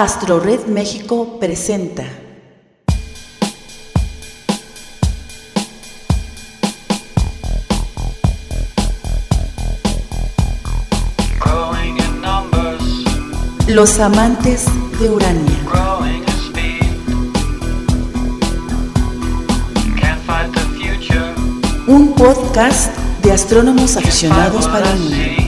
Astro Red México presenta. Los amantes de Urania. Un podcast de astrónomos aficionados para el mundo.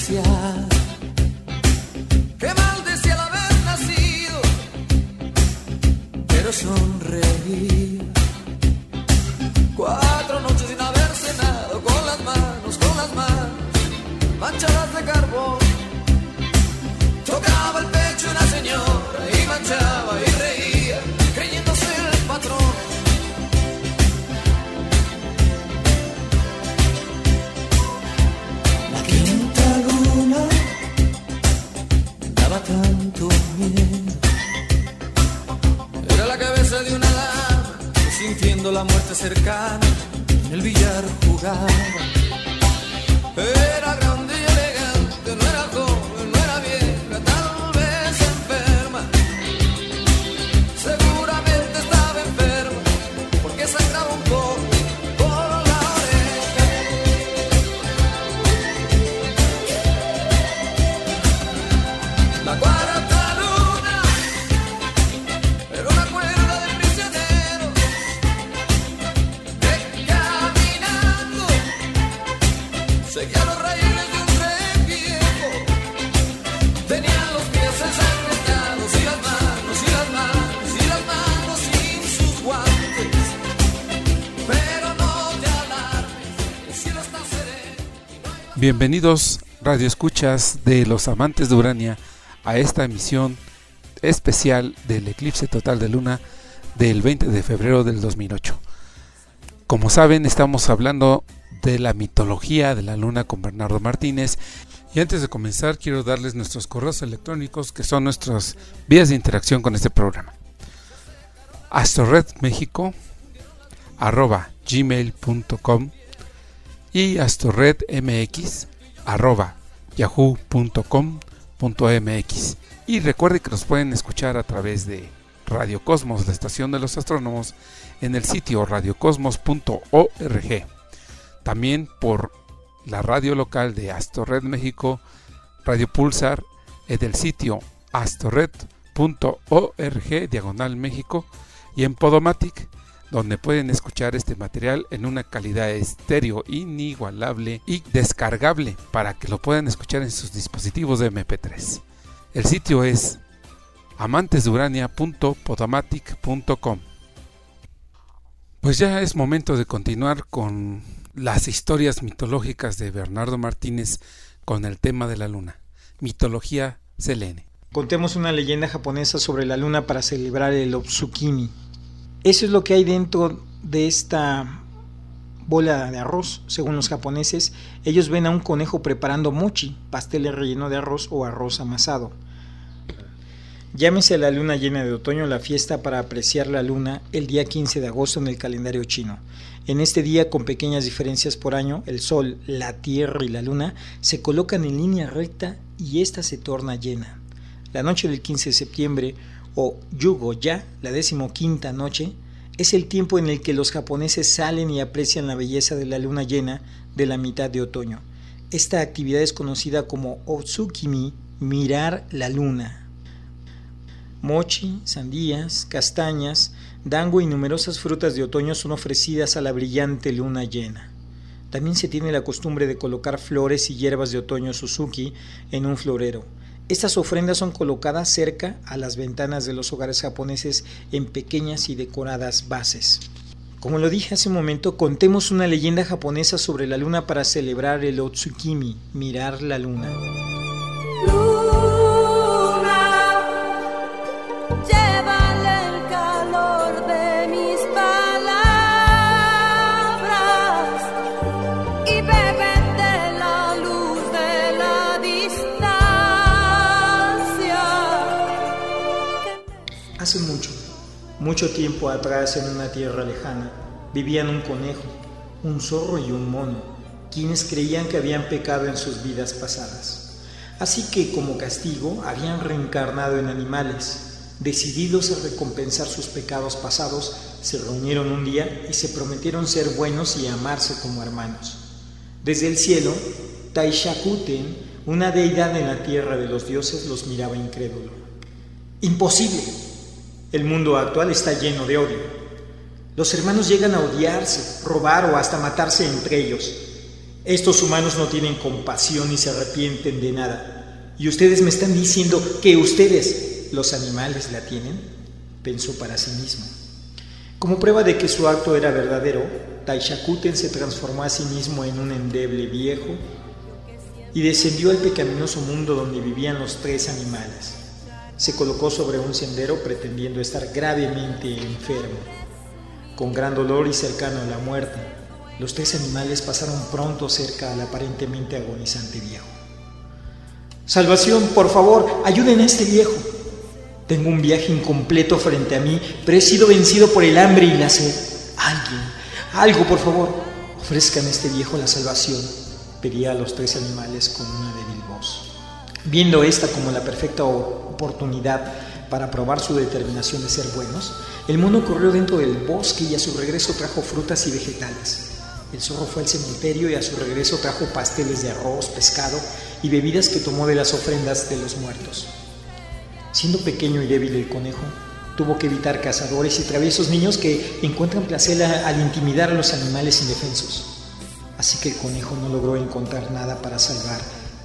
desgracia. Qué maldecía el haber nacido, pero sonreí. Cuatro noches sin haber cenado, con las manos, con las manos, manchadas de carbón. Tocaba el pecho una señora y manchaba. sintiendo la muerte cercana, el billar jugaba. Era grande Bienvenidos Radio Escuchas de los amantes de Urania a esta emisión especial del eclipse total de luna del 20 de febrero del 2008. Como saben, estamos hablando de la mitología de la luna con Bernardo Martínez. Y antes de comenzar, quiero darles nuestros correos electrónicos que son nuestras vías de interacción con este programa. astorredmexico arroba gmail.com y astorredmx Y recuerde que nos pueden escuchar a través de Radio Cosmos, la estación de los astrónomos, en el sitio radiocosmos.org. También por la radio local de Astorred México, Radio Pulsar, en el sitio astorred.org, diagonal México, y en Podomatic, donde pueden escuchar este material en una calidad estéreo inigualable y descargable para que lo puedan escuchar en sus dispositivos de MP3. El sitio es amantesdurania.podomatic.com. Pues ya es momento de continuar con las historias mitológicas de Bernardo Martínez con el tema de la luna. Mitología Selene. Contemos una leyenda japonesa sobre la luna para celebrar el Otsukimi. Eso es lo que hay dentro de esta bola de arroz, según los japoneses. Ellos ven a un conejo preparando mochi, pastel relleno de arroz o arroz amasado. Llámese la luna llena de otoño la fiesta para apreciar la luna el día 15 de agosto en el calendario chino. En este día, con pequeñas diferencias por año, el sol, la tierra y la luna se colocan en línea recta y ésta se torna llena. La noche del 15 de septiembre, o Yugo ya, la decimoquinta noche, es el tiempo en el que los japoneses salen y aprecian la belleza de la luna llena de la mitad de otoño. Esta actividad es conocida como Otsukimi, mirar la luna Mochi, sandías, castañas, dango y numerosas frutas de otoño son ofrecidas a la brillante luna llena. También se tiene la costumbre de colocar flores y hierbas de otoño Suzuki en un florero. Estas ofrendas son colocadas cerca a las ventanas de los hogares japoneses en pequeñas y decoradas bases. Como lo dije hace un momento, contemos una leyenda japonesa sobre la luna para celebrar el Otsukimi, mirar la luna. Mucho tiempo atrás en una tierra lejana, vivían un conejo, un zorro y un mono, quienes creían que habían pecado en sus vidas pasadas. Así que como castigo habían reencarnado en animales. Decididos a recompensar sus pecados pasados, se reunieron un día y se prometieron ser buenos y amarse como hermanos. Desde el cielo, Taishakuten, una deidad en la tierra de los dioses, los miraba incrédulo. Imposible, el mundo actual está lleno de odio. Los hermanos llegan a odiarse, robar o hasta matarse entre ellos. Estos humanos no tienen compasión y se arrepienten de nada. ¿Y ustedes me están diciendo que ustedes, los animales, la tienen? Pensó para sí mismo. Como prueba de que su acto era verdadero, Taishakuten se transformó a sí mismo en un endeble viejo y descendió al pecaminoso mundo donde vivían los tres animales se colocó sobre un sendero pretendiendo estar gravemente enfermo. Con gran dolor y cercano a la muerte, los tres animales pasaron pronto cerca al aparentemente agonizante viejo. Salvación, por favor, ayuden a este viejo. Tengo un viaje incompleto frente a mí, pero he sido vencido por el hambre y la sed. Alguien, algo, por favor, ofrezcan a este viejo la salvación, pedía a los tres animales con una débil voz. Viendo esta como la perfecta oportunidad para probar su determinación de ser buenos, el mono corrió dentro del bosque y a su regreso trajo frutas y vegetales. El zorro fue al cementerio y a su regreso trajo pasteles de arroz, pescado y bebidas que tomó de las ofrendas de los muertos. Siendo pequeño y débil el conejo, tuvo que evitar cazadores y traviesos niños que encuentran placer al intimidar a los animales indefensos. Así que el conejo no logró encontrar nada para salvar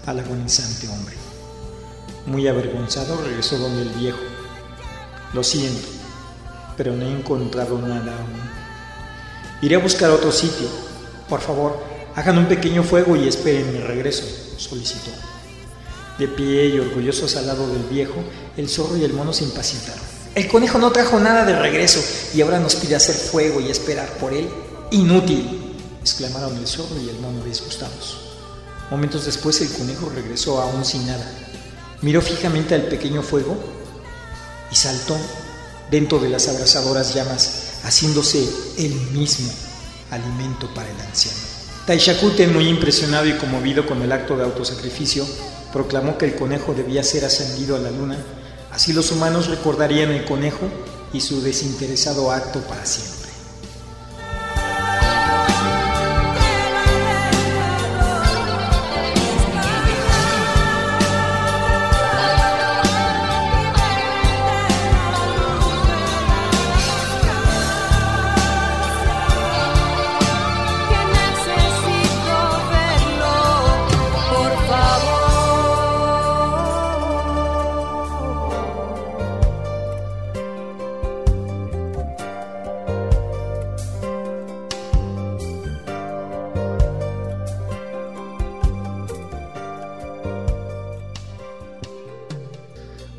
al agonizante hombre. Muy avergonzado regresó donde el viejo. Lo siento, pero no he encontrado nada aún. Iré a buscar otro sitio. Por favor, hagan un pequeño fuego y esperen mi regreso, solicitó. De pie y orgullosos al lado del viejo, el zorro y el mono se impacientaron. El conejo no trajo nada de regreso y ahora nos pide hacer fuego y esperar por él. Inútil, exclamaron el zorro y el mono disgustados. Momentos después el conejo regresó aún sin nada miró fijamente al pequeño fuego y saltó dentro de las abrasadoras llamas, haciéndose él mismo alimento para el anciano. Taishakuten, muy impresionado y conmovido con el acto de autosacrificio, proclamó que el conejo debía ser ascendido a la luna, así los humanos recordarían el conejo y su desinteresado acto para siempre.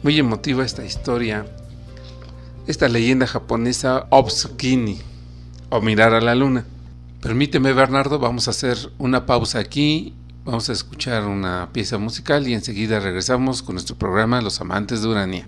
Muy emotiva esta historia, esta leyenda japonesa Obsukini, o mirar a la luna. Permíteme Bernardo, vamos a hacer una pausa aquí, vamos a escuchar una pieza musical y enseguida regresamos con nuestro programa Los Amantes de Urania.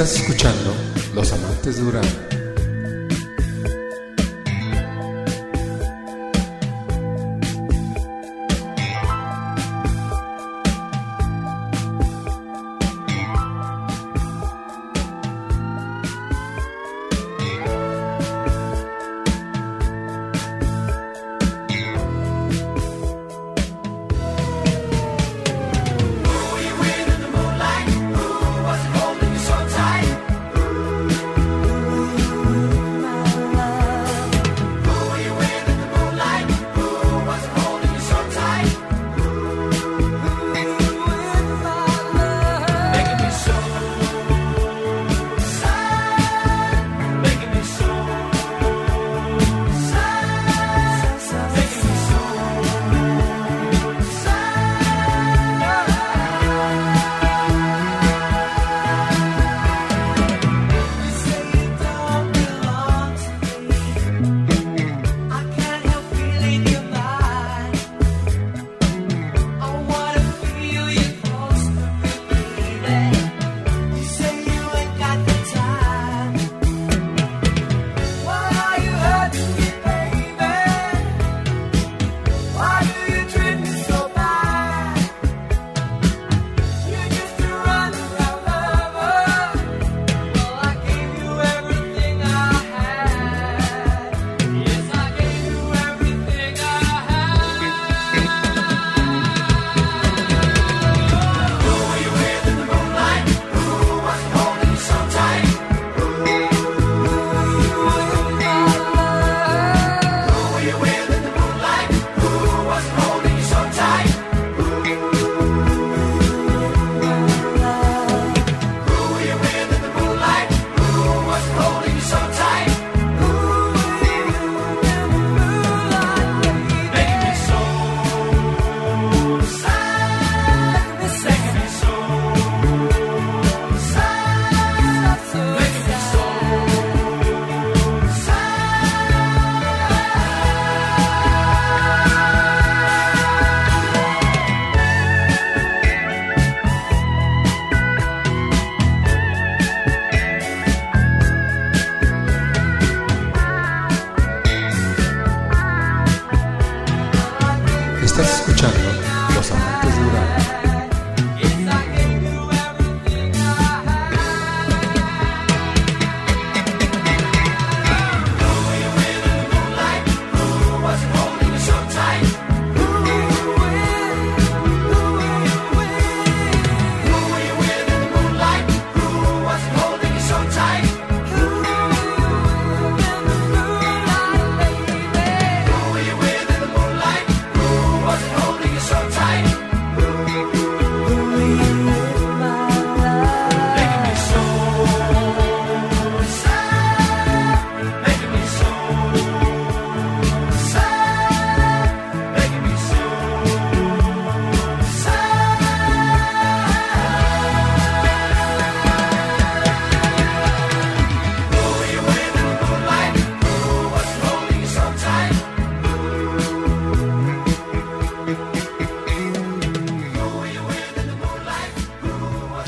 Estás escuchando Los Amantes de Urania.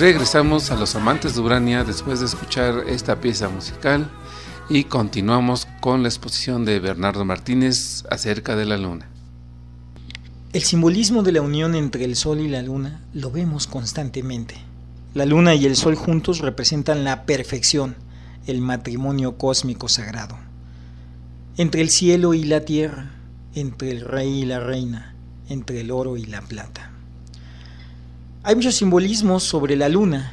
Regresamos a los amantes de Urania después de escuchar esta pieza musical y continuamos con la exposición de Bernardo Martínez acerca de la luna. El simbolismo de la unión entre el Sol y la Luna lo vemos constantemente. La Luna y el Sol juntos representan la perfección, el matrimonio cósmico sagrado. Entre el cielo y la tierra, entre el rey y la reina, entre el oro y la plata. Hay muchos simbolismos sobre la luna.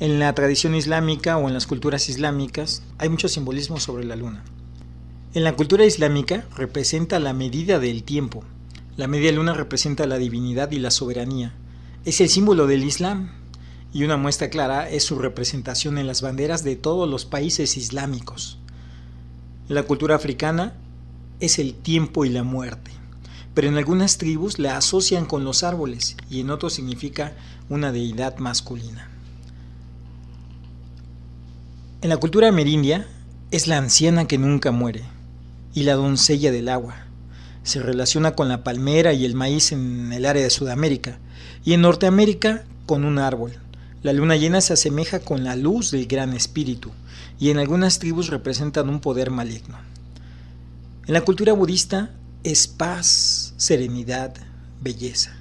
En la tradición islámica o en las culturas islámicas hay muchos simbolismos sobre la luna. En la cultura islámica representa la medida del tiempo, la media luna representa la divinidad y la soberanía. Es el símbolo del Islam y una muestra clara es su representación en las banderas de todos los países islámicos. La cultura africana es el tiempo y la muerte, pero en algunas tribus la asocian con los árboles y en otros significa una deidad masculina. En la cultura amerindia es la anciana que nunca muere y la doncella del agua se relaciona con la palmera y el maíz en el área de Sudamérica, y en Norteamérica con un árbol. La luna llena se asemeja con la luz del gran espíritu, y en algunas tribus representan un poder maligno. En la cultura budista es paz, serenidad, belleza.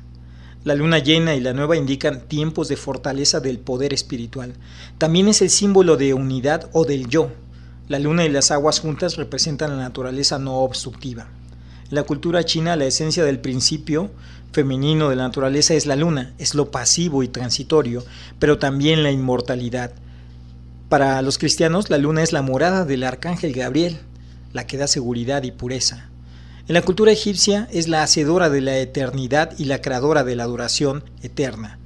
La luna llena y la nueva indican tiempos de fortaleza del poder espiritual. También es el símbolo de unidad o del yo. La luna y las aguas juntas representan la naturaleza no obstructiva. En la cultura china, la esencia del principio femenino de la naturaleza es la luna, es lo pasivo y transitorio, pero también la inmortalidad. Para los cristianos, la luna es la morada del arcángel Gabriel, la que da seguridad y pureza. En la cultura egipcia es la hacedora de la eternidad y la creadora de la adoración eterna.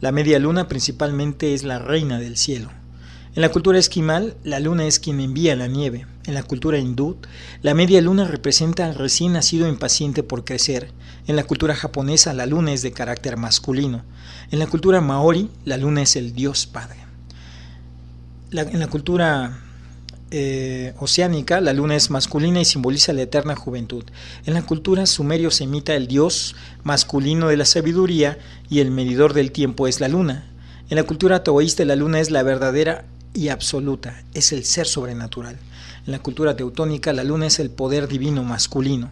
La media luna principalmente es la reina del cielo. En la cultura esquimal, la luna es quien envía la nieve. En la cultura hindú, la media luna representa al recién nacido impaciente por crecer. En la cultura japonesa, la luna es de carácter masculino. En la cultura maori, la luna es el dios padre. en la cultura eh, oceánica, la luna es masculina y simboliza la eterna juventud. En la cultura sumerio se imita el dios masculino de la sabiduría y el medidor del tiempo es la luna. En la cultura taoísta, la luna es la verdadera y absoluta, es el ser sobrenatural. En la cultura teutónica, la luna es el poder divino masculino.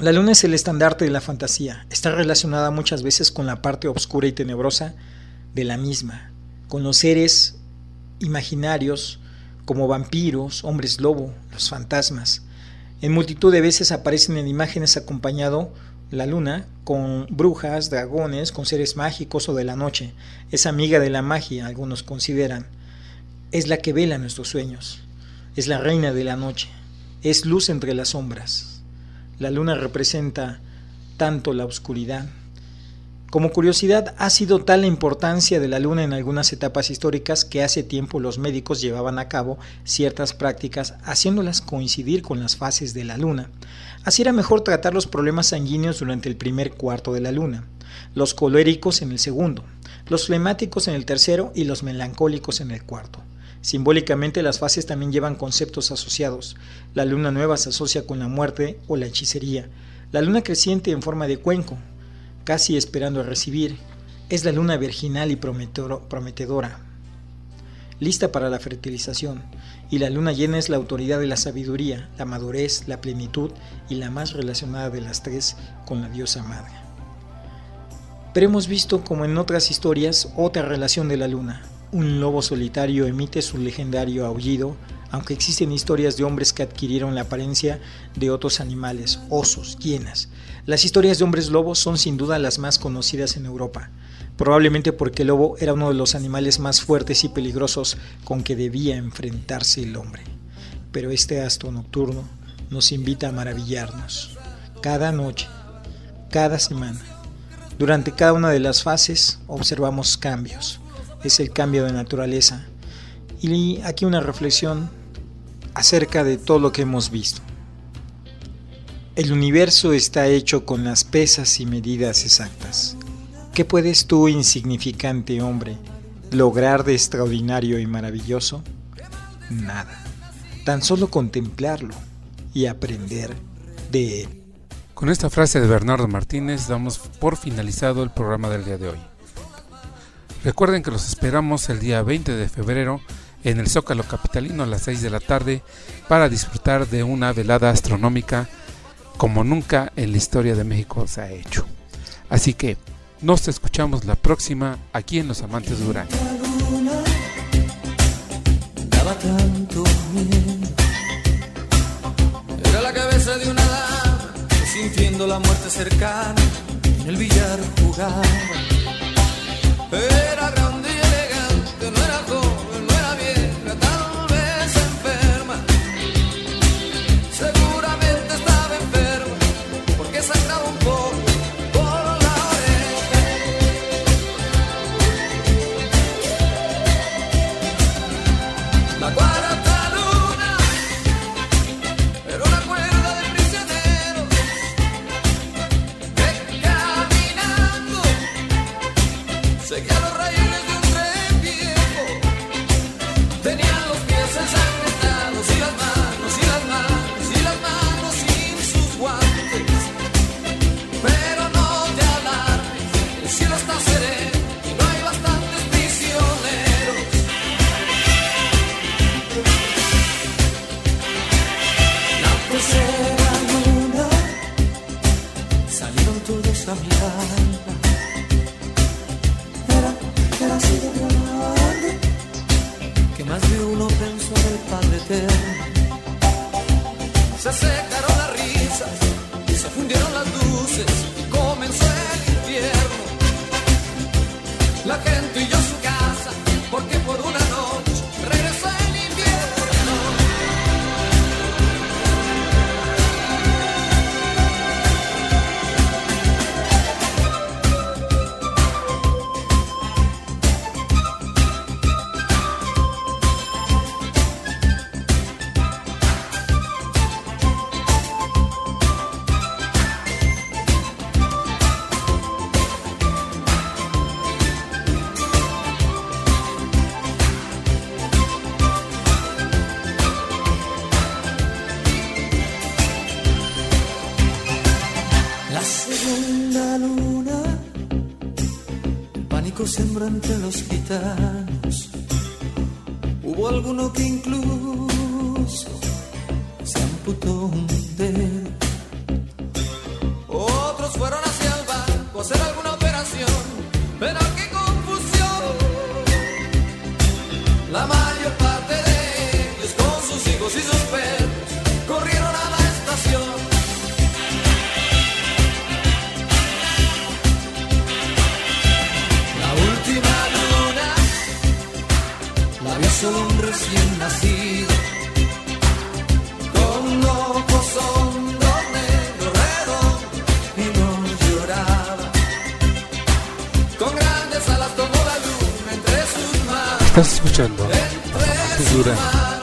La luna es el estandarte de la fantasía, está relacionada muchas veces con la parte oscura y tenebrosa de la misma, con los seres imaginarios como vampiros, hombres lobo, los fantasmas. En multitud de veces aparecen en imágenes acompañado la luna con brujas, dragones, con seres mágicos o de la noche. Es amiga de la magia, algunos consideran. Es la que vela nuestros sueños. Es la reina de la noche. Es luz entre las sombras. La luna representa tanto la oscuridad como curiosidad, ha sido tal la importancia de la luna en algunas etapas históricas que hace tiempo los médicos llevaban a cabo ciertas prácticas haciéndolas coincidir con las fases de la luna. Así era mejor tratar los problemas sanguíneos durante el primer cuarto de la luna, los coléricos en el segundo, los flemáticos en el tercero y los melancólicos en el cuarto. Simbólicamente las fases también llevan conceptos asociados. La luna nueva se asocia con la muerte o la hechicería. La luna creciente en forma de cuenco, casi esperando a recibir, es la luna virginal y prometedora, lista para la fertilización, y la luna llena es la autoridad de la sabiduría, la madurez, la plenitud y la más relacionada de las tres con la diosa madre. Pero hemos visto, como en otras historias, otra relación de la luna. Un lobo solitario emite su legendario aullido aunque existen historias de hombres que adquirieron la apariencia de otros animales, osos, hienas. Las historias de hombres lobos son sin duda las más conocidas en Europa, probablemente porque el lobo era uno de los animales más fuertes y peligrosos con que debía enfrentarse el hombre. Pero este astro nocturno nos invita a maravillarnos. Cada noche, cada semana, durante cada una de las fases observamos cambios. Es el cambio de naturaleza. Y aquí una reflexión acerca de todo lo que hemos visto. El universo está hecho con las pesas y medidas exactas. ¿Qué puedes tú, insignificante hombre, lograr de extraordinario y maravilloso? Nada. Tan solo contemplarlo y aprender de él. Con esta frase de Bernardo Martínez damos por finalizado el programa del día de hoy. Recuerden que los esperamos el día 20 de febrero en el Zócalo Capitalino a las 6 de la tarde para disfrutar de una velada astronómica como nunca en la historia de México se ha hecho. Así que nos escuchamos la próxima aquí en Los Amantes de que sintiendo la muerte cercana en el billar jugaba. Entre los gitanos. Hubo alguno que incluso se amputó un dedo. Otros fueron hacia el banco a hacer alguna operación, pero qué confusión. La mayor parte de ellos con sus hijos y sus perros un recién nacido con ojos hondos, negros, redondos y no lloraba. Con grandes alas tomó la luna entre sus manos. Estás escuchando Entre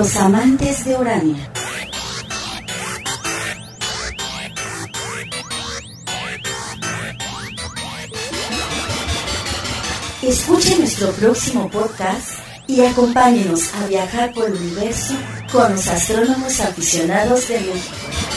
Los Amantes de Urania. Escuche nuestro próximo podcast y acompáñenos a viajar por el universo con los astrónomos aficionados de México.